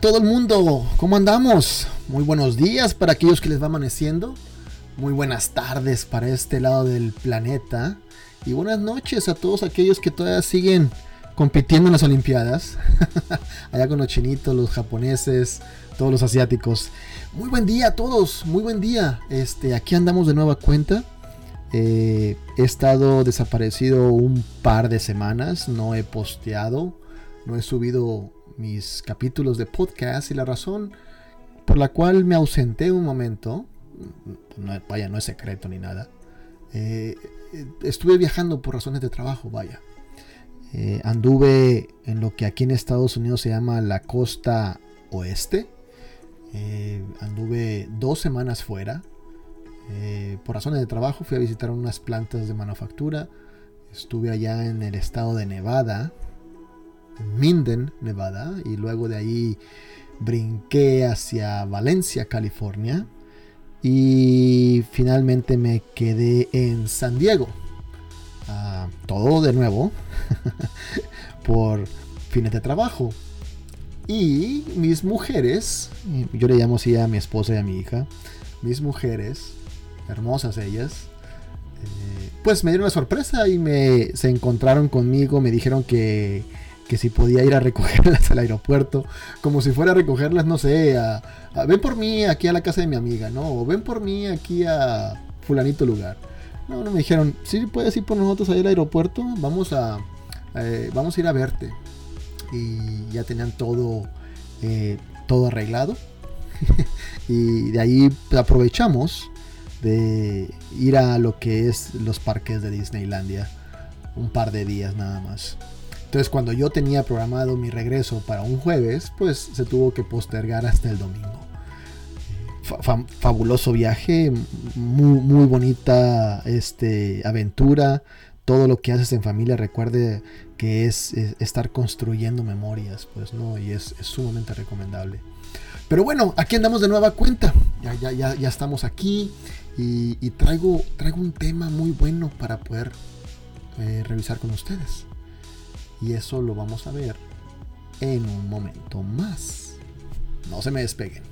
Todo el mundo, ¿cómo andamos? Muy buenos días para aquellos que les va amaneciendo. Muy buenas tardes para este lado del planeta. Y buenas noches a todos aquellos que todavía siguen compitiendo en las Olimpiadas. Allá con los chinitos, los japoneses, todos los asiáticos. Muy buen día a todos, muy buen día. Este, aquí andamos de nueva cuenta. Eh, he estado desaparecido un par de semanas, no he posteado, no he subido mis capítulos de podcast y la razón por la cual me ausenté un momento, no, vaya, no es secreto ni nada, eh, estuve viajando por razones de trabajo, vaya. Eh, anduve en lo que aquí en Estados Unidos se llama la costa oeste. anduve dos semanas fuera. Eh, por razones de trabajo fui a visitar unas plantas de manufactura. Estuve allá en el estado de Nevada, Minden, Nevada, y luego de ahí brinqué hacia Valencia, California, y finalmente me quedé en San Diego. Ah, todo de nuevo por fines de trabajo. Y mis mujeres, yo le llamo así a mi esposa y a mi hija, mis mujeres hermosas ellas, eh, pues me dieron una sorpresa y me, se encontraron conmigo, me dijeron que, que si podía ir a recogerlas al aeropuerto, como si fuera a recogerlas, no sé, a, ven por mí aquí a la casa de mi amiga, ¿no? O ven por mí aquí a fulanito lugar. No, no me dijeron, sí, puedes ir por nosotros ahí al aeropuerto, vamos a, eh, vamos a ir a verte. Y ya tenían todo, eh, todo arreglado. y de ahí aprovechamos de ir a lo que es los parques de Disneylandia. Un par de días nada más. Entonces cuando yo tenía programado mi regreso para un jueves, pues se tuvo que postergar hasta el domingo. fabuloso viaje, muy, bonita este, aventura. Todo lo que haces en familia, recuerde que es, estar construyendo memorias, pues no, y es, sumamente recomendable. Pero bueno, aquí andamos de nueva cuenta. Ya estamos aquí. Y, traigo, traigo un tema muy bueno para poder eh, revisar con ustedes. Y eso lo vamos a ver en un momento más. No se me despeguen.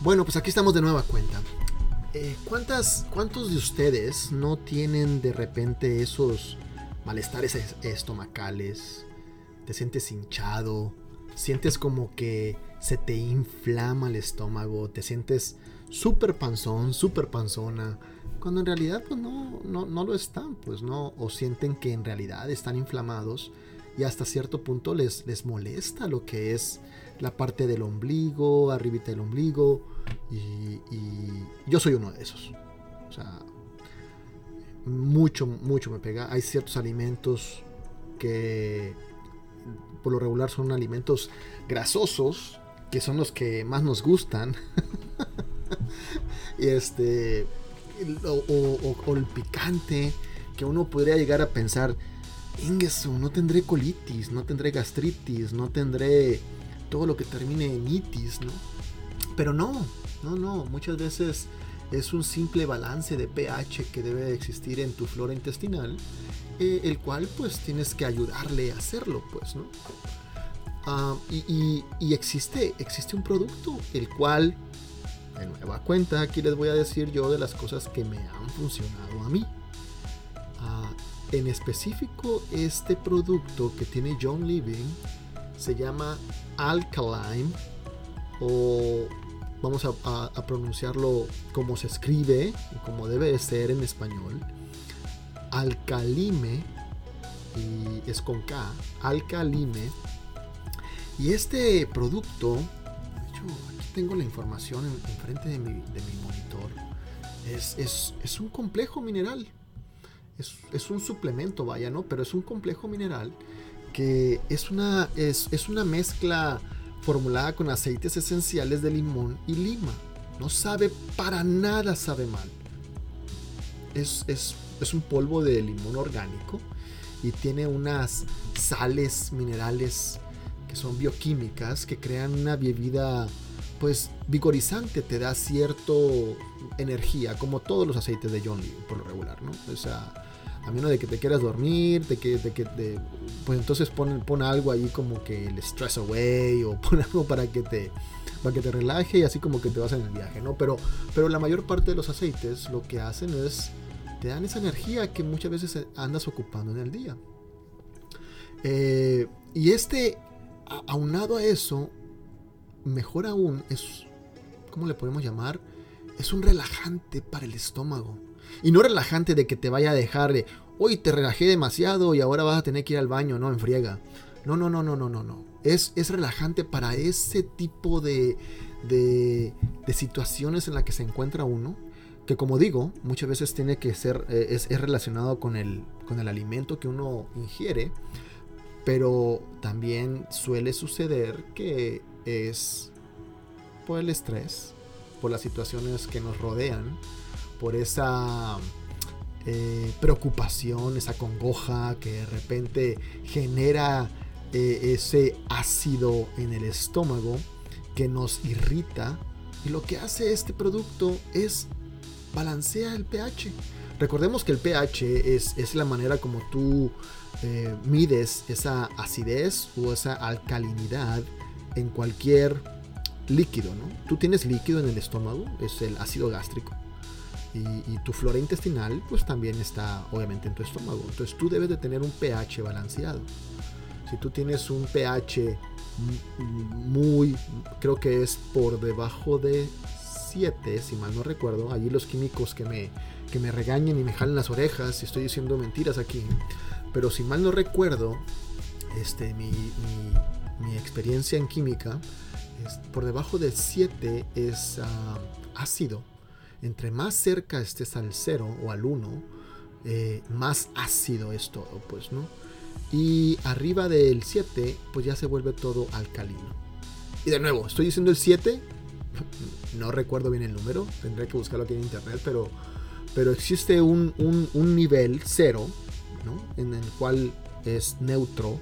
Bueno, pues aquí estamos de nueva cuenta. Eh, ¿cuántas, ¿Cuántos de ustedes no tienen de repente esos malestares estomacales? Te sientes hinchado, sientes como que se te inflama el estómago, te sientes súper panzón, súper panzona, cuando en realidad pues no, no, no, lo están, pues no, o sienten que en realidad están inflamados y hasta cierto punto les, les molesta lo que es la parte del ombligo, arribita del ombligo, y, yo soy uno de esos. O sea, mucho, mucho me pega. Hay ciertos alimentos que por lo regular son alimentos grasosos, que son los que más nos gustan. y este, o, el picante, que uno podría llegar a pensar, Ingesu, no tendré colitis, no tendré gastritis, no tendré todo lo que termine en itis, ¿no? Pero no, no, no, muchas veces es un simple balance de pH que debe existir en tu flora intestinal, eh, el cual pues tienes que ayudarle a hacerlo, pues, ¿no? Ah, y, existe, existe un producto, el cual, de nueva cuenta, aquí les voy a decir yo de las cosas que me han funcionado a mí. Ah, en específico, este producto que tiene John Living se llama Alkaline o vamos a, pronunciarlo como se escribe como debe de ser en español. Alcalime, y es con K, Alcalime. Y este producto, de hecho, aquí tengo la información enfrente de, mi, monitor, es, un complejo mineral. Es, un suplemento, vaya, ¿no? Pero es un complejo mineral que es una, es, es una mezcla formulada con aceites esenciales de limón y lima. No sabe para nada, sabe mal. Es, un polvo de limón orgánico y tiene unas sales minerales que son bioquímicas que crean una bebida pues vigorizante, te da cierta energía, como todos los aceites de John Lee, por lo regular, ¿no? O sea, a menos de que te quieras dormir, de que, de que pues entonces pon, algo ahí como que el stress away o pon algo para que te para que te relaje y así como que te vas en el viaje, ¿no? Pero, pero la mayor parte de los aceites lo que hacen es te dan esa energía que muchas veces andas ocupando en el día. Eh, y este, aunado a eso, mejor aún, es, ¿cómo le podemos llamar? Es un relajante para el estómago. Y no relajante de que te vaya a dejar de, hoy te relajé demasiado y ahora vas a tener que ir al baño, no, en friega. No, no, no, no, no, no, no. Es, es relajante para ese tipo de, de, situaciones en las que se encuentra uno. Que como digo, muchas veces tiene que ser, eh, es, es, relacionado con el, con el alimento que uno ingiere. Pero también suele suceder que es por el estrés, por las situaciones que nos rodean, por esa eh, preocupación, esa congoja que de repente genera eh, ese ácido en el estómago que nos irrita. Y lo que hace este producto es balancea el pH. Recordemos que el pH es, es la manera como tú eh, mides esa acidez o esa alcalinidad en cualquier líquido, ¿no? Tú tienes líquido en el estómago, es el ácido gástrico. Y, tu flora intestinal, pues también está obviamente en tu estómago. Entonces tú debes de tener un pH balanceado. Si tú tienes un pH muy, creo que es por debajo de 7, si mal no recuerdo, allí los químicos que me, que me regañen y me jalen las orejas si estoy diciendo mentiras aquí. Pero si mal no recuerdo, este, mi, mi experiencia en química, es, por debajo de 7 es ah, ácido. Entre más cerca estés al 0 o al 1, eh, más ácido es todo, pues, ¿no? Y arriba del 7, pues ya se vuelve todo alcalino. Y de nuevo, estoy diciendo el 7, no recuerdo bien el número, tendré que buscarlo aquí en internet, pero, pero existe un, un nivel 0, ¿no? En el cual es neutro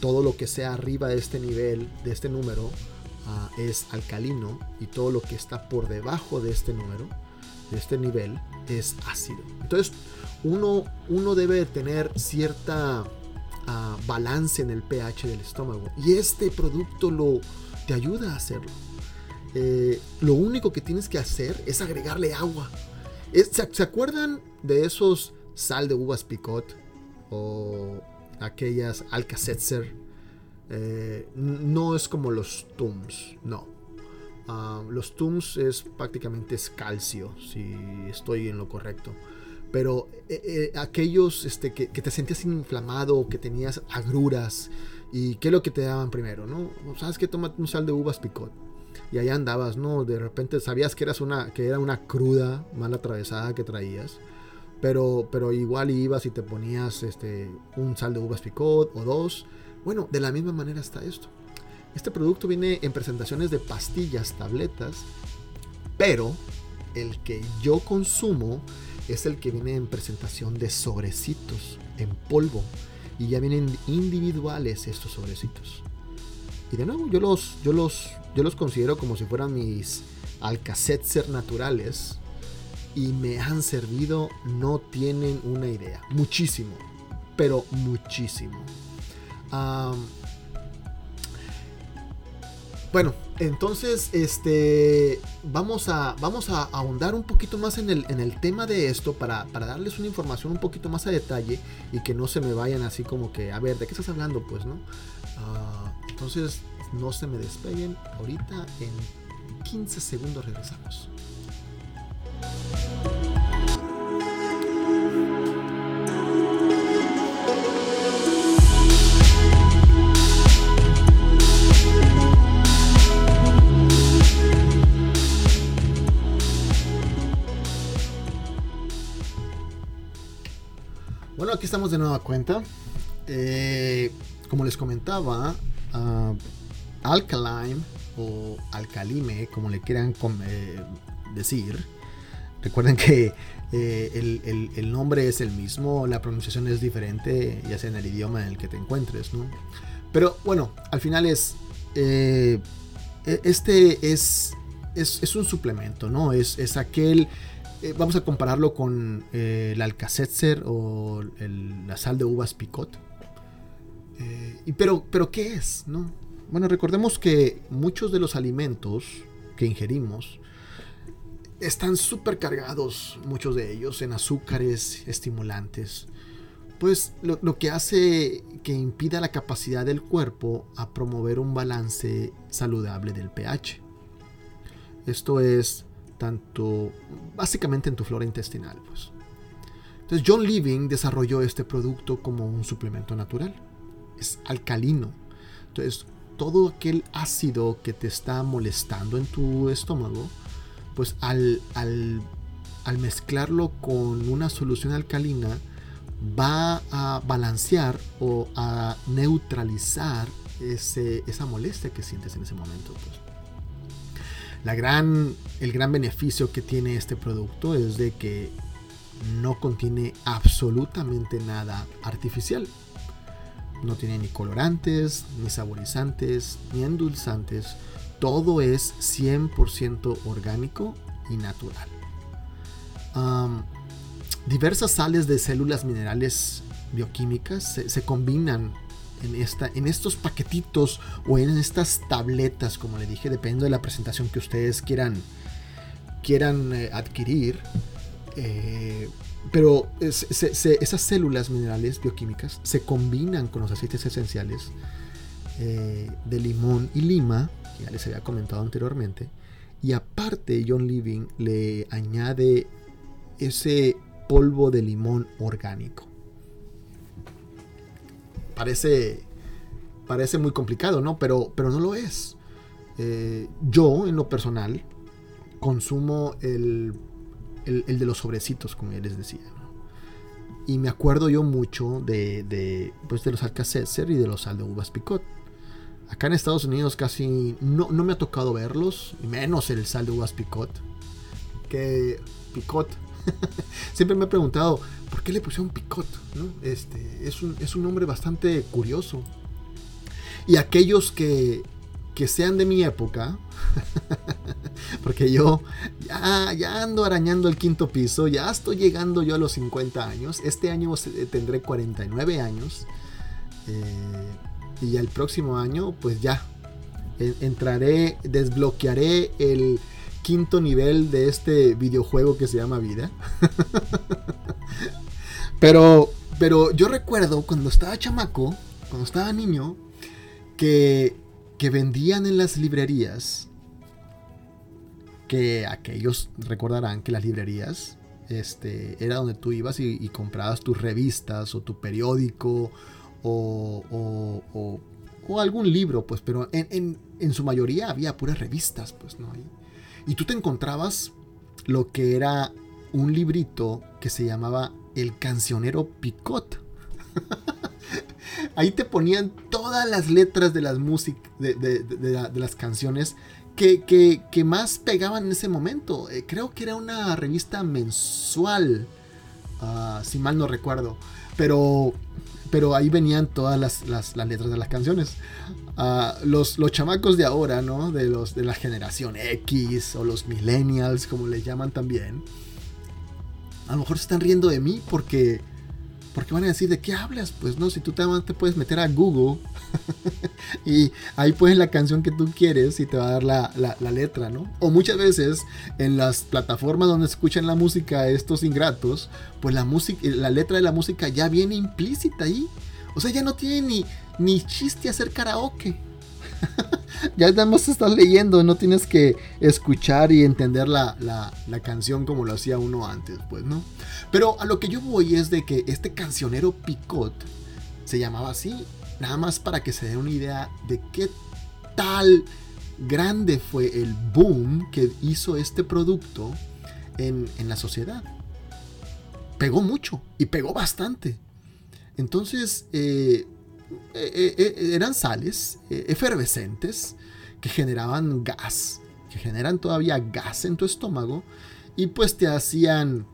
todo lo que sea arriba de este nivel, de este número, ah, es alcalino y todo lo que está por debajo de este número, de este nivel, es ácido. Entonces, uno, uno debe tener cierta uh, balance en el pH del estómago y este producto lo, te ayuda a hacerlo. Eh, lo único que tienes que hacer es agregarle agua. ¿se, ¿se, acuerdan de esos sal de uvas picot o aquellas Alka-Seltzer. Eh, no es como los Tums, no. Ah, los Tums es prácticamente es calcio, si estoy en lo correcto. Pero eh, eh, aquellos este, que, te sentías inflamado, que tenías agruras, ¿y qué es lo que te daban primero? ¿no? ¿Sabes que Toma un sal de uvas picot. Y allá andabas, ¿no? De repente sabías que, eras una, que era una cruda mal atravesada que traías pero, pero igual ibas y te ponías este, un sal de uvas picot o dos. Bueno, de la misma manera está esto. Este producto viene en presentaciones de pastillas, tabletas, pero el que yo consumo es el que viene en presentación de sobrecitos en polvo y ya vienen individuales estos sobrecitos. Y de nuevo, yo los, yo los, yo los considero como si fueran mis Alcacetzer naturales y me han servido, no tienen una idea. Muchísimo, pero muchísimo. Bueno, entonces este, vamos, a, vamos a ahondar un poquito más en el, en el tema de esto para, darles una información un poquito más a detalle y que no se me vayan así como que, a ver, ¿de qué estás hablando? Pues, ¿no? Ah, entonces, no se me despeguen. Ahorita en 15 segundos regresamos. De nueva cuenta. Eh, como les comentaba, uh, Alkaline o Alcalime, como le quieran eh, decir, Recuerden que eh, el, nombre es el mismo, la pronunciación es diferente, ya sea en el idioma en el que te encuentres, ¿no? Pero bueno, al final es... E, este es, es, un suplemento, ¿no? Es, es aquel, eh, vamos a compararlo con eh, el Alka-Seltzer o la sal de uvas picot. Eh, y pero, pero, ¿qué es? No? Bueno, recordemos que muchos de los alimentos que ingerimos están súper cargados, muchos de ellos, en azúcares estimulantes. Pues lo, lo, que hace que impida la capacidad del cuerpo a promover un balance saludable del pH. Esto es tanto, básicamente en tu flora intestinal. Pues. Entonces John Living desarrolló este producto como un suplemento natural. Es alcalino. Entonces todo aquel ácido que te está molestando en tu estómago, pues al, al, al mezclarlo con una solución alcalina, va a balancear o a neutralizar ese, esa molestia que sientes en ese momento. Pues. La gran, el gran beneficio que tiene este producto es de que no contiene absolutamente nada artificial. No tiene ni colorantes, ni saborizantes, ni endulzantes. Todo es 100% orgánico y natural. diversas sales de células minerales bioquímicas se, se combinan en, esta, en estos paquetitos o en estas tabletas, como le dije, dependiendo de la presentación que ustedes quieran, quieran eh, adquirir. Eh, pero esas células minerales bioquímicas se combinan con los aceites esenciales eh, de limón y lima, que ya les había comentado anteriormente. Y aparte, John Living le añade ese polvo de limón orgánico parece, parece muy complicado, ¿no? Pero, pero no lo es. Eh, yo, en lo personal, consumo el, el, de los sobrecitos, como ya les decía. Y me acuerdo yo mucho de, de, pues de los Alka-Seltzer y de los sal de uvas picot. Acá en Estados Unidos casi no, no, me ha tocado verlos, menos el sal de uvas picot. Que picot Siempre me he preguntado, ¿por qué le pusieron Picot? Este, es, un, es un nombre bastante curioso. Y aquellos que, que sean de mi época, porque yo ya, ya, ando arañando el quinto piso, ya estoy llegando yo a los 50 años, este año tendré 49 años, eh, y el próximo año pues ya entraré, desbloquearé el quinto nivel de este videojuego que se llama vida. pero, pero yo recuerdo cuando estaba chamaco, cuando estaba niño, que, que vendían en las librerías, que aquellos recordarán que las librerías este, era donde tú ibas y, comprabas tus revistas o tu periódico o, o, o, algún libro, pues, pero en, en, en, su mayoría había puras revistas, pues, ¿no? Tú te encontrabas lo que era un librito que se llamaba El cancionero Picot. Ahí te ponían todas las letras de las músicas, de, las canciones que, más pegaban en ese momento. Eh, creo que era una revista mensual, ah, si mal no recuerdo. Pero pero ahí venían todas las, letras de las canciones. Ah, los, los chamacos de ahora, ¿no? De, los, de la generación X o los millennials, como les llaman también, a lo mejor se están riendo de mí porque porque van a decir, ¿de qué hablas? Pues no, si tú te, te puedes meter a Google y ahí pones la canción que tú quieres y te va a dar la, letra, ¿no? O muchas veces en las plataformas donde escuchan la música estos ingratos, pues la, música, la letra de la música ya viene implícita ahí. O sea, ya no tiene ni, ni chiste hacer karaoke. ya nada más estás leyendo, no tienes que escuchar y entender la, canción como lo hacía uno antes, pues, ¿no? Pero a lo que yo voy es de que este cancionero Picot se llamaba así, nada más para que se den una idea de qué tal grande fue el boom que hizo este producto en, la sociedad. Pegó mucho y pegó bastante. Entonces, eh, eh, eh, eran sales efervescentes que generaban gas, que generan todavía gas en tu estómago y pues te hacían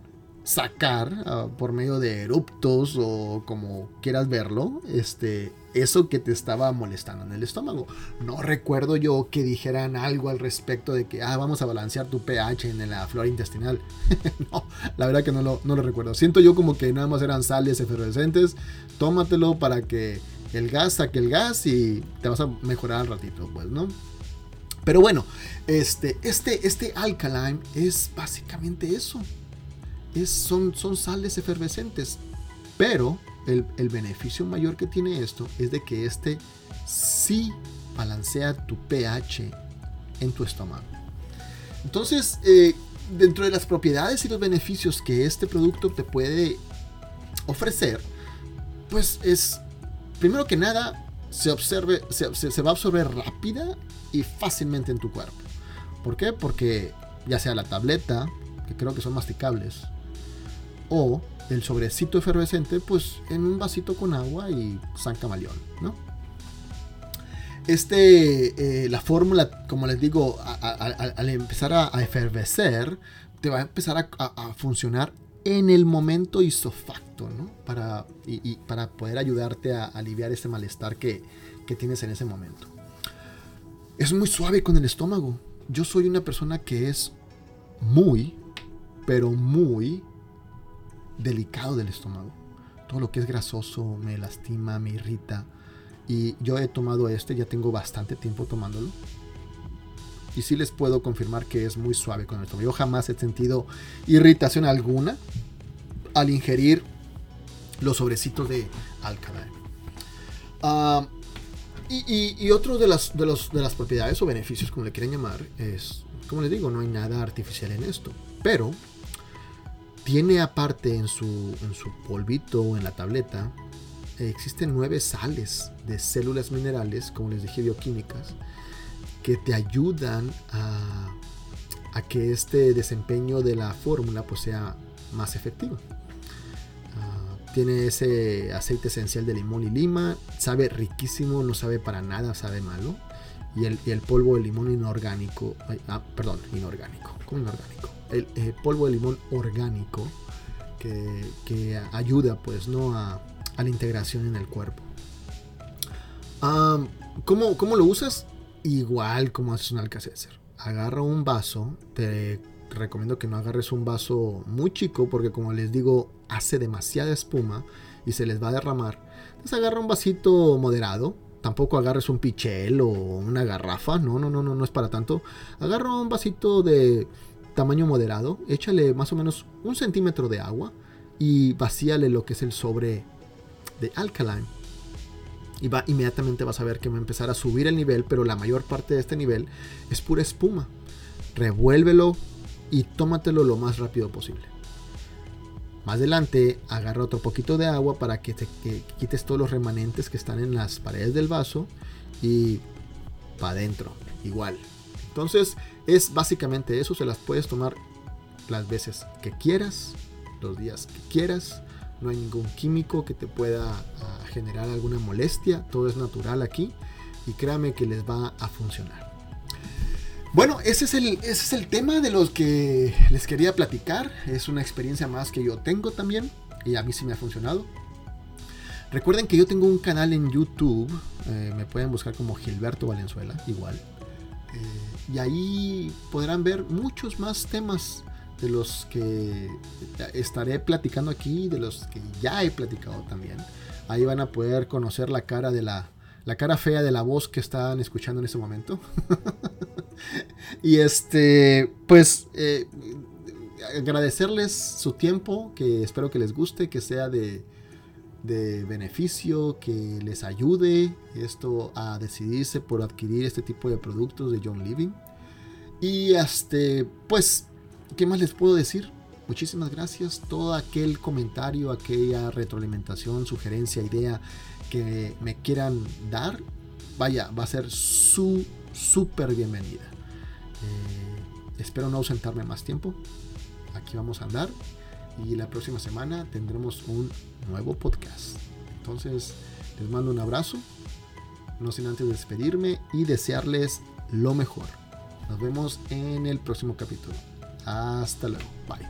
sacar ah, por medio de eruptos o como quieras verlo, este, eso que te estaba molestando en el estómago. No recuerdo yo que dijeran algo al respecto de que ah, vamos a balancear tu pH en la flora intestinal. no, la verdad que no lo, no lo recuerdo. Siento yo como que nada más eran sales efervescentes. Tómatelo para que el gas saque el gas y te vas a mejorar al ratito, pues, ¿no? Pero bueno, este, este, este alkaline es básicamente eso. Son, son sales efervescentes. Pero el, beneficio mayor que tiene esto es de que este sí balancea tu pH en tu estómago. Entonces, eh, dentro de las propiedades y los beneficios que este producto te puede ofrecer, pues es, primero que nada, se, observe, se, se, va a absorber rápida y fácilmente en tu cuerpo. ¿Por qué? Porque ya sea la tableta, que creo que son masticables, o el sobrecito efervescente, pues en un vasito con agua y San Camaleón, ¿no? Este, eh, la fórmula, como les digo, al empezar a, efervecer, te va a empezar a, funcionar en el momento isofacto, ¿no? Para, y, para poder ayudarte a aliviar ese malestar que, que tienes en ese momento. Es muy suave con el estómago. Yo soy una persona que es muy, pero muy delicado del estómago. Todo lo que es grasoso me lastima, me irrita. Y yo he tomado este, ya tengo bastante tiempo tomándolo. Y sí les puedo confirmar que es muy suave con el estómago. Yo jamás he sentido irritación alguna al ingerir los sobrecitos de alcalá. Ah, y, otro de las, de las propiedades o beneficios, como le quieren llamar, es, como les digo, no hay nada artificial en esto. Pero tiene aparte en su, polvito, en la tableta, existen nueve sales de células minerales, como les dije, bioquímicas, que te ayudan a, que este desempeño de la fórmula pues, sea más efectivo. Ah, tiene ese aceite esencial de limón y lima, sabe riquísimo, no sabe para nada, sabe malo. Y el, polvo de limón inorgánico, ah, perdón, inorgánico, ¿cómo inorgánico? El, eh, polvo de limón orgánico que, ayuda pues no a, la integración en el cuerpo. ¿cómo, lo usas? Igual como haces un alcacelser. Agarra un vaso, te recomiendo que no agarres un vaso muy chico porque como les digo hace demasiada espuma y se les va a derramar. Entonces agarra un vasito moderado, tampoco agarres un pichel o una garrafa, no, no, no, no, no es para tanto. Agarra un vasito de tamaño moderado, échale más o menos un centímetro de agua y vacíale lo que es el sobre de alkaline. Y va, inmediatamente vas a ver que va a empezar a subir el nivel, pero la mayor parte de este nivel es pura espuma. Revuélvelo y tómatelo lo más rápido posible. Más adelante agarra otro poquito de agua para que, te, quites todos los remanentes que están en las paredes del vaso y para adentro, igual. Entonces es básicamente eso, se las puedes tomar las veces que quieras, los días que quieras. No hay ningún químico que te pueda ah, generar alguna molestia, todo es natural aquí y créame que les va a funcionar. Bueno, ese es, el, ese es el tema de los que les quería platicar. Es una experiencia más que yo tengo también y a mí sí me ha funcionado. Recuerden que yo tengo un canal en YouTube, eh, me pueden buscar como Gilberto Valenzuela, igual. Eh, y ahí podrán ver muchos más temas de los que estaré platicando aquí, de los que ya he platicado también. Ahí van a poder conocer la cara de la, la cara fea de la voz que están escuchando en ese momento. y este, pues, eh, agradecerles su tiempo, que espero que les guste, que sea de, de beneficio que les ayude esto a decidirse por adquirir este tipo de productos de John Living. Y este, pues, ¿qué más les puedo decir? Muchísimas gracias. Todo aquel comentario, aquella retroalimentación, sugerencia, idea que me quieran dar, vaya, va a ser su súper bienvenida. Eh, espero no ausentarme más tiempo. Aquí vamos a andar y la próxima semana tendremos un nuevo podcast. Entonces, les mando un abrazo, no sin antes despedirme y desearles lo mejor. Nos vemos en el próximo capítulo. Hasta luego. Bye.